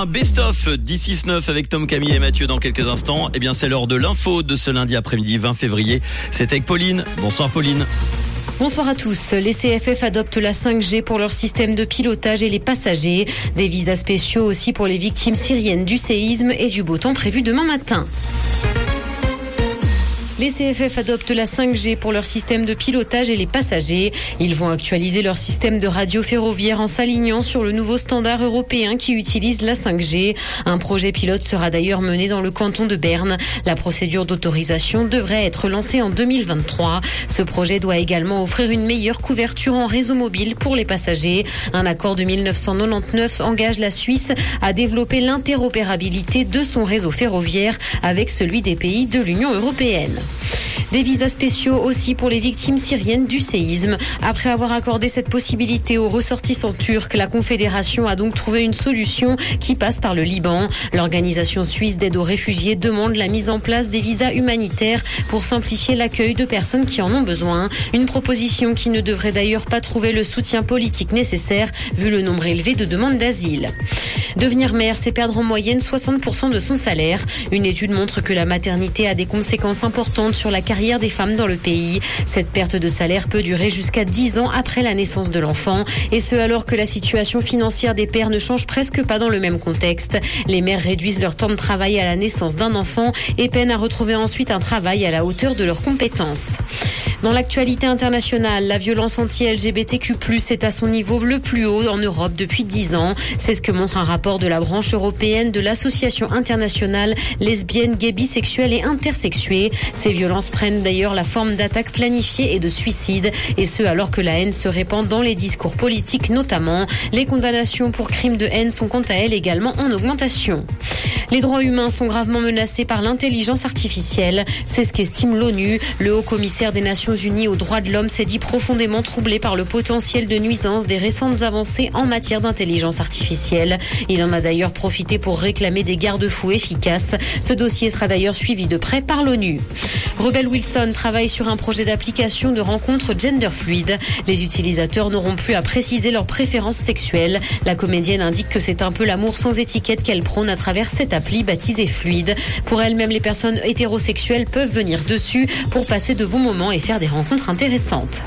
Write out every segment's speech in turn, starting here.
Un best-of 10-6-9 avec Tom, Camille et Mathieu dans quelques instants. Eh bien, c'est l'heure de l'info de ce lundi après-midi 20 février. C'est avec Pauline. Bonsoir Pauline. Bonsoir à tous. Les CFF adoptent la 5G pour leur système de pilotage et les passagers. Des visas spéciaux aussi pour les victimes syriennes du séisme et du beau temps prévu demain matin. Les CFF adoptent la 5G pour leur système de pilotage et les passagers. Ils vont actualiser leur système de radio ferroviaire en s'alignant sur le nouveau standard européen qui utilise la 5G. Un projet pilote sera d'ailleurs mené dans le canton de Berne. La procédure d'autorisation devrait être lancée en 2023. Ce projet doit également offrir une meilleure couverture en réseau mobile pour les passagers. Un accord de 1999 engage la Suisse à développer l'interopérabilité de son réseau ferroviaire avec celui des pays de l'Union européenne. Des visas spéciaux aussi pour les victimes syriennes du séisme. Après avoir accordé cette possibilité aux ressortissants turcs, la Confédération a donc trouvé une solution qui passe par le Liban. L'organisation suisse d'aide aux réfugiés demande la mise en place des visas humanitaires pour simplifier l'accueil de personnes qui en ont besoin. Une proposition qui ne devrait d'ailleurs pas trouver le soutien politique nécessaire vu le nombre élevé de demandes d'asile. Devenir mère, c'est perdre en moyenne 60% de son salaire. Une étude montre que la maternité a des conséquences importantes sur la carrière des femmes dans le pays. Cette perte de salaire peut durer jusqu'à 10 ans après la naissance de l'enfant. Et ce, alors que la situation financière des pères ne change presque pas dans le même contexte. Les mères réduisent leur temps de travail à la naissance d'un enfant et peinent à retrouver ensuite un travail à la hauteur de leurs compétences. Dans l'actualité internationale, la violence anti-LGBTQ+, est à son niveau le plus haut en Europe depuis 10 ans. C'est ce que montre un rapport de la branche européenne de l'association internationale lesbienne, gay, bisexuelle et intersexuée. Ces violences prennent d'ailleurs la forme d'attaques planifiées et de suicides, et ce alors que la haine se répand dans les discours politiques notamment. Les condamnations pour crimes de haine sont quant à elles également en augmentation. Les droits humains sont gravement menacés par l'intelligence artificielle. C'est ce qu'estime l'ONU. Le haut commissaire des Nations Unies aux droits de l'homme s'est dit profondément troublé par le potentiel de nuisance des récentes avancées en matière d'intelligence artificielle. Il en a d'ailleurs profité pour réclamer des garde-fous efficaces. Ce dossier sera d'ailleurs suivi de près par l'ONU. Rebel Wilson travaille sur un projet d'application de rencontre gender fluide. Les utilisateurs n'auront plus à préciser leurs préférences sexuelles. La comédienne indique que c'est un peu l'amour sans étiquette qu'elle prône à travers cette appli baptisée fluide. Pour elle-même, les personnes hétérosexuelles peuvent venir dessus pour passer de bons moments et faire des rencontres intéressantes.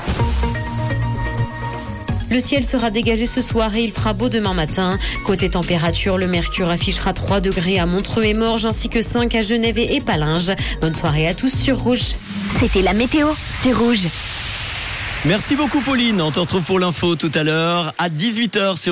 Le ciel sera dégagé ce soir et il fera beau demain matin. Côté température, le mercure affichera 3 degrés à Montreux et Morges ainsi que 5 à Genève et Palinges. Bonne soirée à tous sur Rouge. C'était la météo, c'est Rouge. Merci beaucoup Pauline. On te retrouve pour l'info tout à l'heure à 18h sur